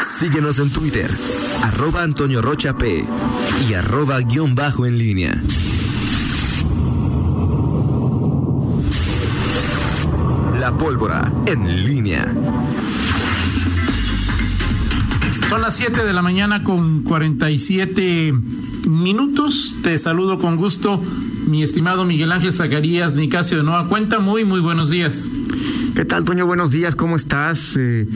Síguenos en Twitter, arroba Antonio Rocha P y arroba guion bajo en línea. La pólvora en línea. Son las 7 de la mañana con 47 minutos. Te saludo con gusto, mi estimado Miguel Ángel Zacarías Nicasio de Nueva Cuenta. Muy, muy buenos días. ¿Qué tal, Toño? Buenos días, ¿cómo estás? Eh,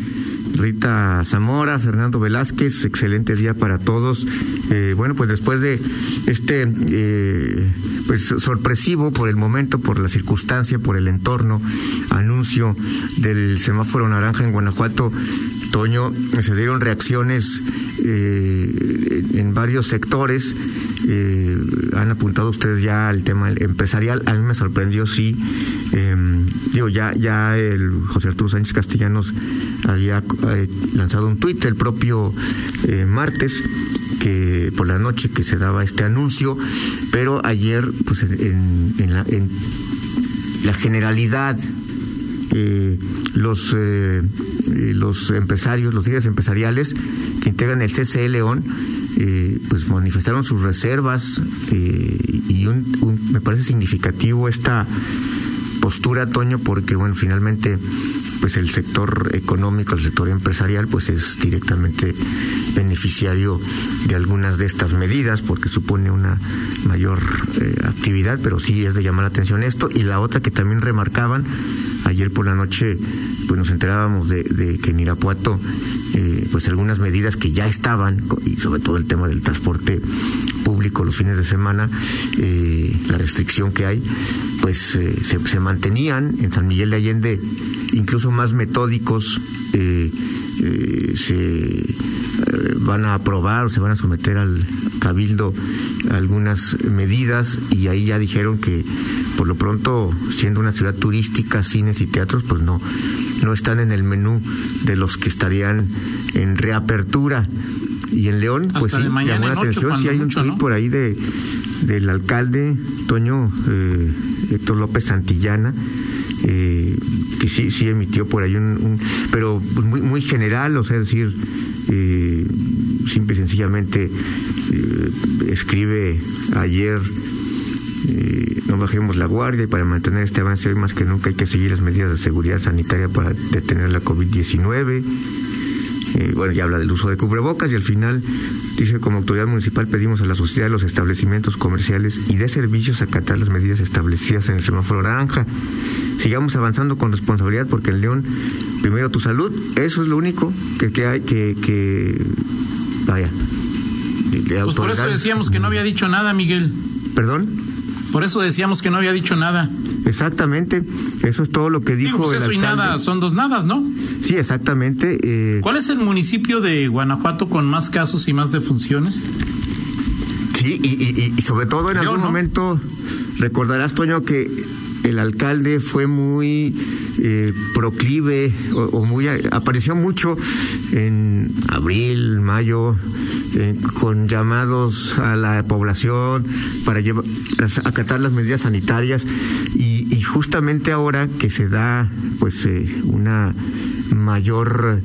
Rita Zamora, Fernando Velázquez, excelente día para todos. Eh, bueno, pues después de este, eh, pues sorpresivo por el momento, por la circunstancia, por el entorno, anuncio del semáforo naranja en Guanajuato, Toño, se dieron reacciones eh, en varios sectores. Eh, han apuntado ustedes ya al tema empresarial. A mí me sorprendió, sí. Eh, digo, ya, ya el José Arturo Sánchez Castellanos había eh, lanzado un tuit el propio eh, martes que por la noche que se daba este anuncio, pero ayer, pues en, en, la, en la generalidad los, los empresarios, los líderes empresariales que integran el CCE León, eh, pues manifestaron sus reservas y un, un, me parece significativo esta postura, Toño, porque bueno, finalmente pues el sector económico, el sector empresarial, pues es directamente beneficiario de algunas de estas medidas, porque supone una mayor eh, actividad, pero sí es de llamar la atención esto. Y la otra que también remarcaban, ayer por la noche, pues nos enterábamos de, que en Irapuato, eh, pues algunas medidas que ya estaban, y sobre todo el tema del transporte público los fines de semana, eh, la restricción que hay, pues eh, se, se, mantenían en San Miguel de Allende incluso más metódicos eh, eh, se van a aprobar o se van a someter al cabildo algunas medidas y ahí ya dijeron que por lo pronto siendo una ciudad turística cines y teatros pues no no están en el menú de los que estarían en reapertura y en León Hasta pues sí llamó la atención si sí hay un tweet ¿no? por ahí de del alcalde Toño eh, Héctor López Santillana que sí sí emitió por ahí un, pero muy muy general o sea es decir eh, simple y sencillamente eh, escribe ayer eh, no bajemos la guardia y para mantener este avance hoy más que nunca hay que seguir las medidas de seguridad sanitaria para detener la COVID-19 eh, bueno, ya habla del uso de cubrebocas y al final dice como autoridad municipal pedimos a la sociedad los establecimientos comerciales y de servicios acatar las medidas establecidas en el semáforo naranja. Sigamos avanzando con responsabilidad porque en León, primero tu salud, eso es lo único que, que hay que, que vaya. Pues por eso decíamos que no había dicho nada, Miguel. Perdón, Por eso decíamos que no había dicho nada. exactamente, eso es todo lo que dijo Digo, pues el eso y nada son dos nadas, ¿no? Sí, exactamente. eh, ¿Cuál es el municipio de Guanajuato con más casos y más defunciones? Sí, y, y- y sobre todo en Yo, algún ¿no? momento recordarás, Toño, que el alcalde fue muy eh, proclive o, muy apareció mucho en abril, mayo, eh, con llamados a la población para llevar, acatar las medidas sanitarias y, justamente ahora que se da pues eh, una mayor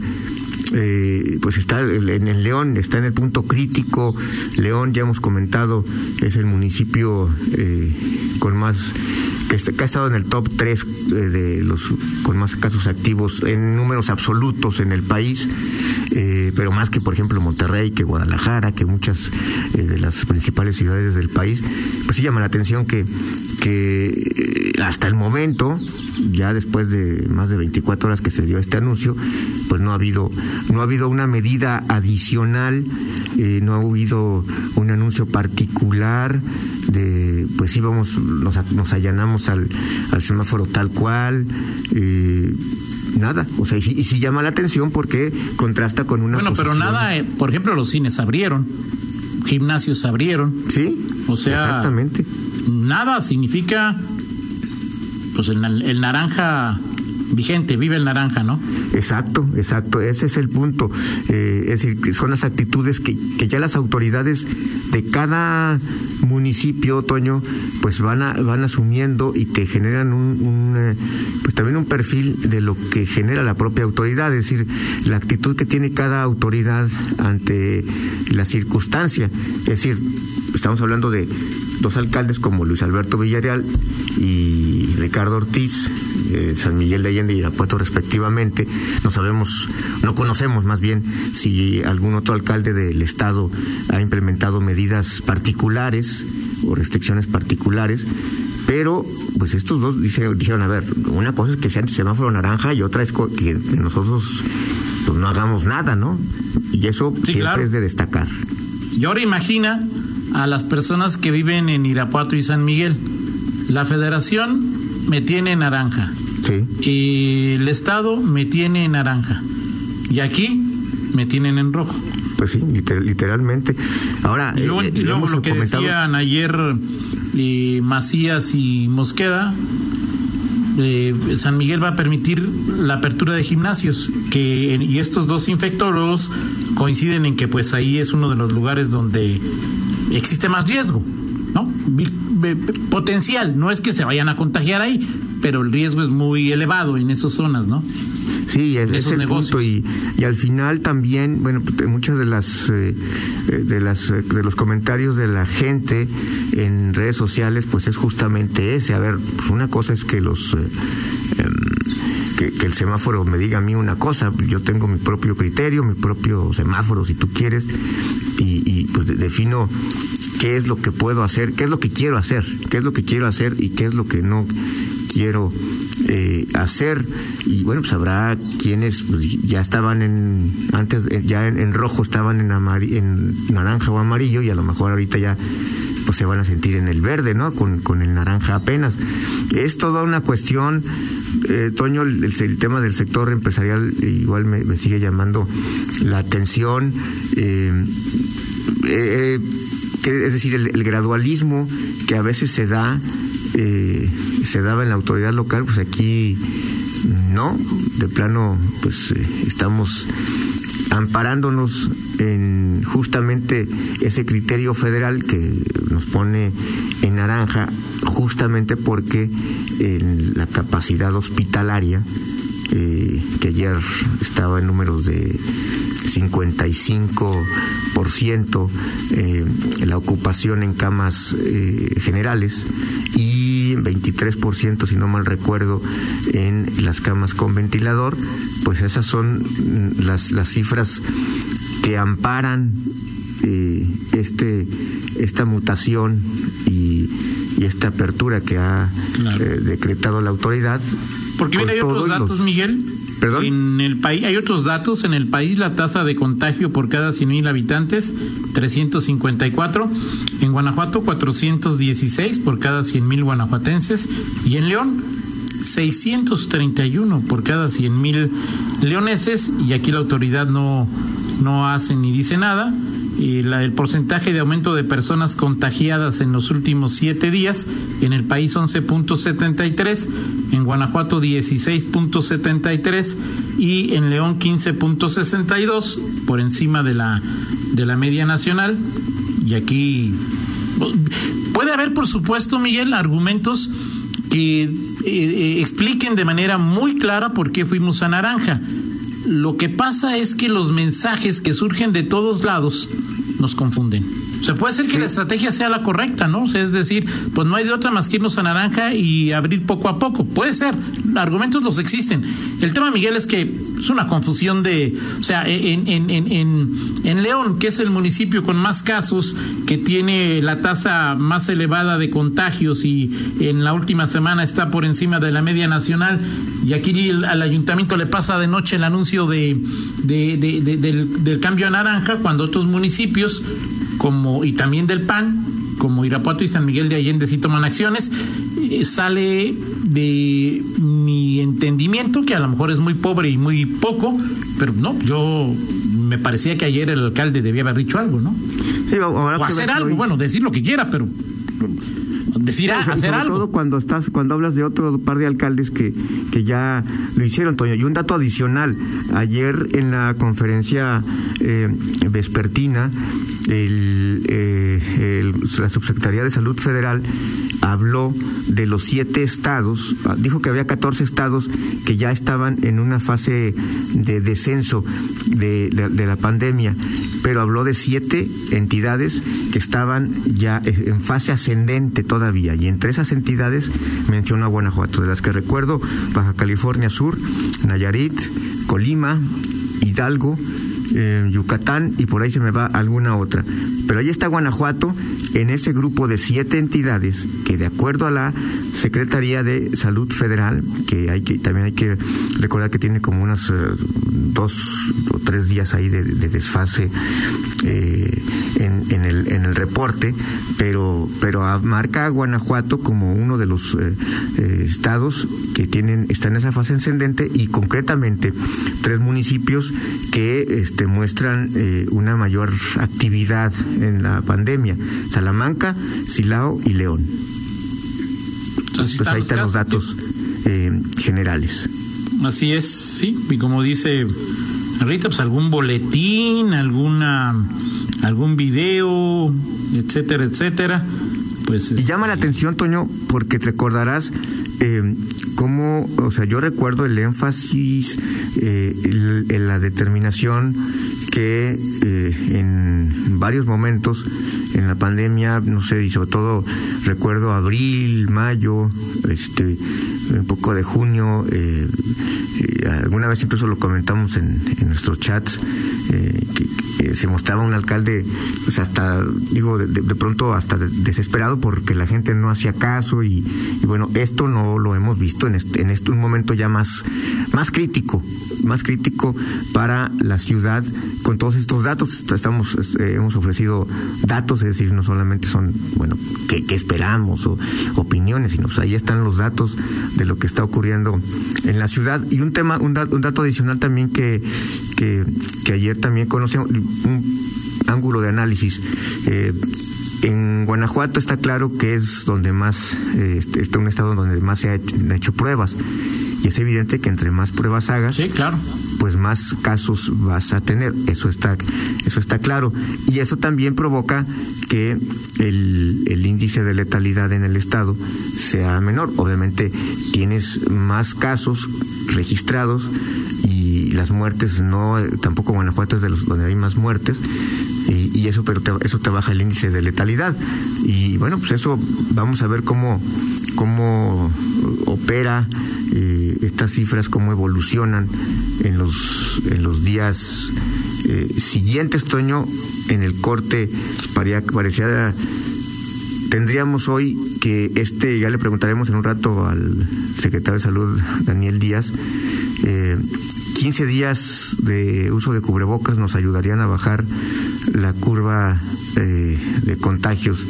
eh, pues está en el León, está en el punto crítico. León, ya hemos comentado, es el municipio con más que, ha estado en el top 3 de los con más casos activos en números absolutos en el país, eh, pero más que por ejemplo Monterrey, que Guadalajara, que muchas eh, de las principales ciudades del país, pues sí llama la atención que que eh, hasta el momento, ya después de más de 24 horas que se dio este anuncio, pues no ha habido no ha habido una medida adicional, eh, no ha habido un anuncio particular de pues sí vamos nos, nos allanamos al, al semáforo tal cual eh, nada. O sea y, sí- y sí llama la atención porque contrasta con una Bueno, pero nada, eh, por ejemplo, los cines abrieron, gimnasios abrieron, sí o sea, exactamente. nada significa, pues el, el naranja vigente, vive el naranja, ¿no? Exacto, exacto, ese es el punto. Eh, es decir, son las actitudes que, que, ya las autoridades de cada municipio, Toño, pues van, a, van asumiendo y te generan un, un eh, pues también un perfil de lo que genera la propia autoridad, es decir, la actitud que tiene cada autoridad ante la circunstancia. Es decir, estamos hablando de dos alcaldes como Luis Alberto Villarreal y Ricardo Ortiz, eh, San Miguel de Allende y Irapuato respectivamente. No sabemos, no conocemos más bien si algún otro alcalde del estado ha implementado medidas particulares o restricciones particulares. Pero, pues estos dos dijeron, a ver, una cosa es que sea semáforo naranja y otra es que nosotros pues, no hagamos nada, ¿no? Y eso siempre es de destacar. Y ahora imagina a las personas que viven en Irapuato y San Miguel. La federación me tiene naranja. Sí. Y el Estado me tiene naranja. Y aquí me tienen en rojo. Pues sí, literalmente. Ahora, y luego, eh, lo que decían ayer eh, Macías y Mosqueda, eh, San Miguel va a permitir la apertura de gimnasios que y estos dos infectólogos coinciden en que pues ahí es uno de los lugares donde existe más riesgo, ¿no? Potencial, no es que se vayan a contagiar ahí, pero el riesgo es muy elevado en esas zonas, ¿no? Sí, es, es el punto y, y, al final también, bueno, pues, muchas de las eh, de las de los comentarios de la gente en redes sociales, pues es justamente ese. A ver, pues una cosa es que los eh, em, que, que, el semáforo me diga a mí una cosa, yo tengo mi propio criterio, mi propio semáforo, si tú quieres, y, pues defino qué es lo que puedo hacer, qué es lo que quiero hacer, qué es lo que quiero hacer y qué es lo que no quiero eh, hacer y bueno pues habrá quienes pues, ya estaban en antes eh, ya en, rojo estaban en, en naranja o amarillo y a lo mejor ahorita ya pues se van a sentir en el verde, ¿no? Con, con el naranja apenas. Es toda una cuestión, eh, Toño, el, tema del sector empresarial igual me, sigue llamando la atención. Eh, es decir, el, gradualismo que a veces se da, eh, se daba en la autoridad local, pues aquí no, de plano, pues eh, estamos amparándonos en justamente ese criterio federal que nos pone en naranja, justamente porque en la capacidad hospitalaria, eh, que ayer estaba en números de 55% eh, la ocupación en camas eh, generales y 23%, si no mal recuerdo, en las camas con ventilador, pues esas son las, las cifras que amparan eh, este, esta mutación y, y, esta apertura que ha claro. eh, decretado la autoridad. Porque mira, hay otros datos, los... Miguel. En el país hay otros datos. En el país la tasa de contagio por cada 100 mil habitantes 354. En Guanajuato 416 por cada 100 mil guanajuatenses y en León 631 por cada 100 mil leoneses y aquí la autoridad no no hace ni dice nada. Y la, el porcentaje de aumento de personas contagiadas en los últimos siete días, en el país 11.73, en Guanajuato 16.73 y en León 15.62, por encima de la, de la media nacional. Y aquí puede haber, por supuesto, Miguel, argumentos que eh, eh, expliquen de manera muy clara por qué fuimos a naranja. Lo que pasa es que los mensajes que surgen de todos lados nos confunden. O sea, puede ser que sí. la estrategia sea la correcta, ¿no? O sea, es decir, pues no hay de otra más que irnos a naranja y abrir poco a poco. Puede ser, argumentos los existen. El tema, Miguel, es que es una confusión de, o sea, en, en, en, en, León, que es el municipio con más casos, que tiene la tasa más elevada de contagios y en la última semana está por encima de la media nacional, y aquí al ayuntamiento le pasa de noche el anuncio de, de del, del cambio a naranja, cuando otros municipios como y también del PAN, como Irapuato y San Miguel de Allende sí toman acciones, eh, sale de mi entendimiento, que a lo mejor es muy pobre y muy poco, pero no, yo me parecía que ayer el alcalde debía haber dicho algo, ¿no? Sí, ahora o hacer algo, hoy. bueno, decir lo que quiera, pero decir, hacer sobre algo. todo cuando estás, cuando hablas de otro par de alcaldes que, que ya lo hicieron, Toño. Y un dato adicional, ayer en la conferencia eh, vespertina, eh, el, la Subsecretaría de Salud Federal habló de los siete estados, dijo que había 14 estados que ya estaban en una fase de descenso de, de, de la pandemia, pero habló de siete entidades que estaban ya en fase ascendente todavía, y entre esas entidades mencionó a Guanajuato, de las que recuerdo, Baja California Sur, Nayarit, Colima, Hidalgo, eh, Yucatán y por ahí se me va alguna otra. Pero ahí está Guanajuato en ese grupo de siete entidades que de acuerdo a la Secretaría de Salud Federal, que hay que también hay que recordar que tiene como unos uh, dos o tres días ahí de, de desfase eh, en, en, el, en el reporte, pero, pero marca a Guanajuato como uno de los eh, eh, estados que tienen, está en esa fase ascendente y concretamente tres municipios que este, muestran eh, una mayor actividad en la pandemia, Salamanca, Silao y León. Así pues ahí están los, datos generales. Así es, sí, y como dice Rita, pues algún boletín, alguna algún video, etcétera, etcétera. Pues y llama la atención, Toño, porque te recordarás eh, cómo, o sea, yo recuerdo el énfasis, eh, el, el, la determinación que eh, en varios momentos en la pandemia, no sé, y sobre todo recuerdo abril, mayo, este, un poco de junio, eh, eh, alguna vez incluso lo comentamos en, en nuestros chats, eh, que, se mostraba un alcalde, pues hasta, digo, de, de pronto hasta desesperado porque la gente no hacía caso y, y bueno, esto no lo hemos visto en este, en este un momento ya más, más crítico, más crítico para la ciudad con todos estos datos. Estamos, eh, hemos ofrecido datos, es decir, no solamente son, bueno, qué, qué esperamos o opiniones, sino pues ahí están los datos de lo que está ocurriendo en la ciudad. Y un tema, un, dato, un dato adicional también que, que, ayer también conocemos, un ángulo de análisis. Eh, en Guanajuato está claro que es donde más, eh, está un estado donde más se ha hecho, han hecho pruebas. Y es evidente que entre más pruebas hagas, sí, claro. Pues más casos vas a tener. Eso está, eso está claro. Y eso también provoca que el, el índice de letalidad en el estado sea menor. Obviamente tienes más casos registrados y las muertes no, tampoco Guanajuato es de los donde hay más muertes. Y, eso pero te, eso te baja el índice de letalidad. Y bueno pues eso vamos a ver cómo cómo opera eh, estas cifras cómo evolucionan en los en los días eh, siguientes Toño. En el corte parecía, parecía tendríamos hoy que este ya le preguntaremos en un rato al secretario de salud Daniel Díaz eh, 15 días de uso de cubrebocas nos ayudarían a bajar la curva eh, de contagios,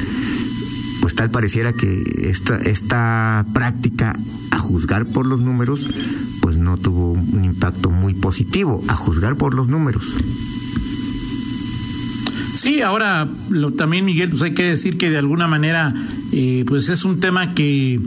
pues tal pareciera que esta, esta práctica, a juzgar por los números, pues no tuvo un impacto muy positivo, a juzgar por los números. Sí, ahora lo, también Miguel, pues hay que decir que de alguna manera, eh, pues es un tema que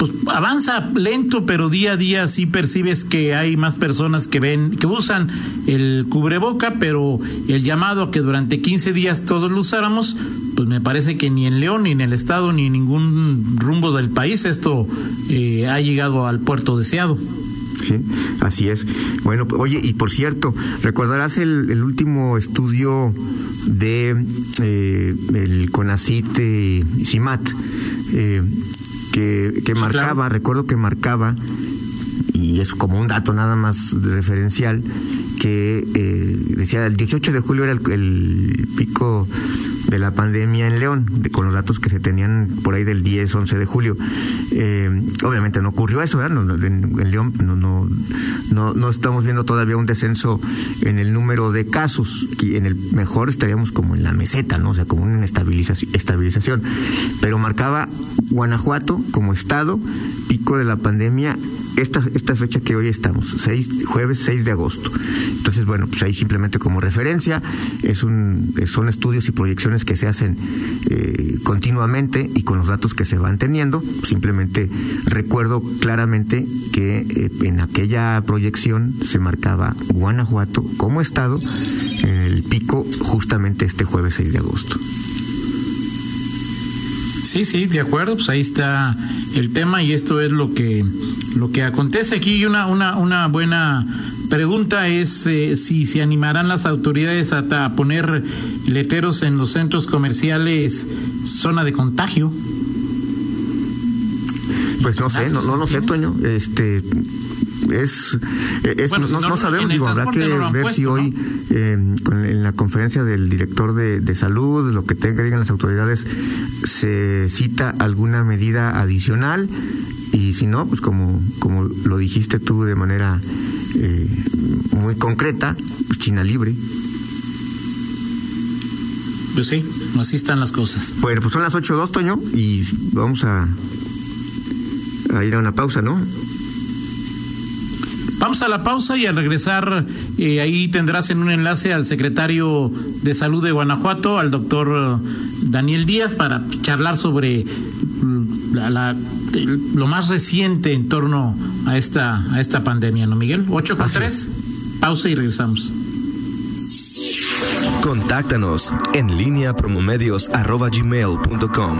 pues avanza lento, pero día a día sí percibes que hay más personas que ven, que usan el cubreboca, pero el llamado a que durante 15 días todos lo usáramos, pues me parece que ni en León, ni en el Estado, ni en ningún rumbo del país esto eh, ha llegado al puerto deseado. Sí, así es. Bueno, oye, y por cierto, recordarás el, el último estudio de eh, el CONACIT eh, CIMAT, eh, que, que sí, marcaba, claro. recuerdo que marcaba, y es como un dato nada más referencial, que eh, decía el 18 de julio era el, el, pico de la pandemia en León, de, con los datos que se tenían por ahí del 10, 11 de julio. Eh, obviamente no ocurrió eso, ¿verdad? En, León no, no, no, estamos viendo todavía un descenso en el número de casos, y en el mejor estaríamos como en la meseta, ¿no? O sea, como una estabilización. Pero marcaba Guanajuato como estado pico de la pandemia esta, esta fecha que hoy estamos, jueves 6 de agosto. Entonces, bueno, pues ahí simplemente como referencia, es un, son estudios y proyecciones que se hacen eh, continuamente y con los datos que se van teniendo. Simplemente recuerdo claramente que eh, en aquella proyección se marcaba Guanajuato como estado en el pico justamente este jueves 6 de agosto. Sí, sí, de acuerdo, pues ahí está el tema y esto es lo que lo que acontece aquí. Una una una buena pregunta es eh, si se animarán las autoridades a, poner letreros en los centros comerciales zona de contagio. Pues no sé, no, no lo sé, Toño. Este, es, no, sabemos, digo, habrá que ver si hoy eh, en la conferencia del director de, salud, lo que tengan digan las autoridades, se cita alguna medida adicional y si no, pues como, como lo dijiste tú de manera eh, muy concreta, pues China libre. Pues sí, así están las cosas. Bueno, pues son las 8.02, Toño, y vamos a, a ir a una pausa, ¿no? Vamos a la pausa y al regresar eh, ahí tendrás en un enlace al secretario de Salud de Guanajuato, al doctor Daniel Díaz, para charlar sobre mm, lo más reciente en torno a esta, a esta pandemia, ¿no, Miguel? 8 con 3. Pausa y regresamos. Contáctanos en línea promomedios.com